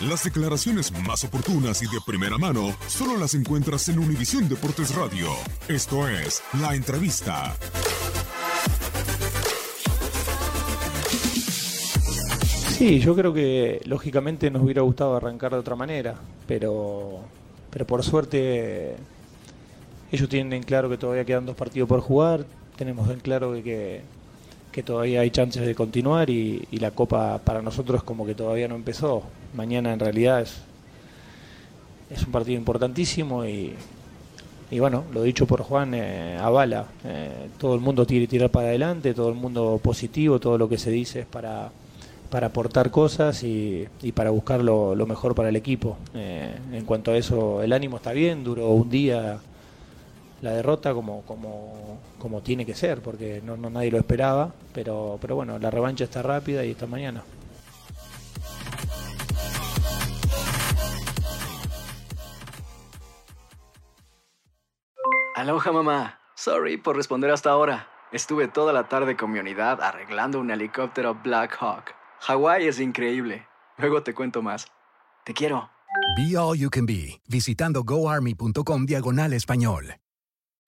Las declaraciones más oportunas y de primera mano solo las encuentras en Univisión Deportes Radio. Esto es La Entrevista. Sí, yo creo que lógicamente nos hubiera gustado arrancar de otra manera, pero, pero por suerte ellos tienen en claro que todavía quedan dos partidos por jugar, tenemos en claro que, que, que todavía hay chances de continuar y, la Copa para nosotros como que todavía no empezó. Mañana en realidad es, es un partido importantísimo y, y bueno, lo dicho por Juan, eh, avala. Eh, todo el mundo tiene que tirar para adelante, todo el mundo positivo, todo lo que se dice es para, para aportar cosas y, y para buscar lo, lo mejor para el equipo. Eh, en cuanto a eso, el ánimo está bien, duró un día la derrota como, como, como tiene que ser, porque no, no nadie lo esperaba, pero, pero bueno, la revancha está rápida y está mañana. Aloha mamá. Sorry por responder hasta ahora. Estuve toda la tarde con mi unidad arreglando un helicóptero Black Hawk. Hawái es increíble. Luego te cuento más. Te quiero. Be All You Can Be, visitando goarmy.com diagonal español.